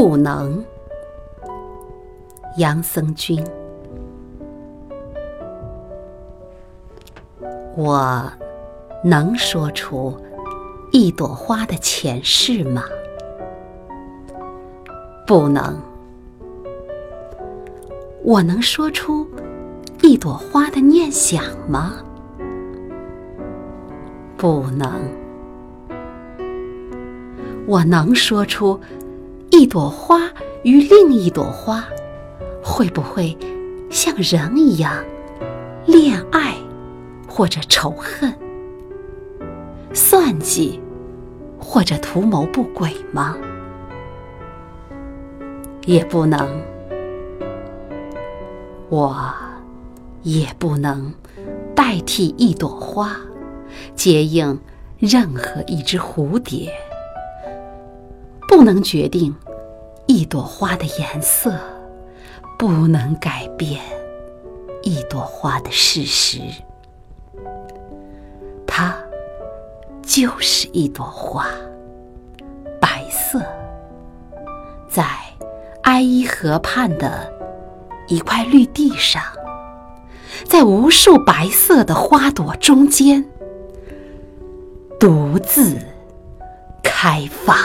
不能。杨僧君，我能说出一朵花的前世吗？不能。我能说出一朵花的念想吗？不能。我能说出一朵花与另一朵花会不会像人一样恋爱或者仇恨、算计或者图谋不轨吗？也不能。我也不能代替一朵花接应任何一只蝴蝶，不能决定一朵花的颜色，不能改变一朵花的事实。它就是一朵花，白色，在埃伊河畔的。一块绿地上，在无数白色的花朵中间，独自开放。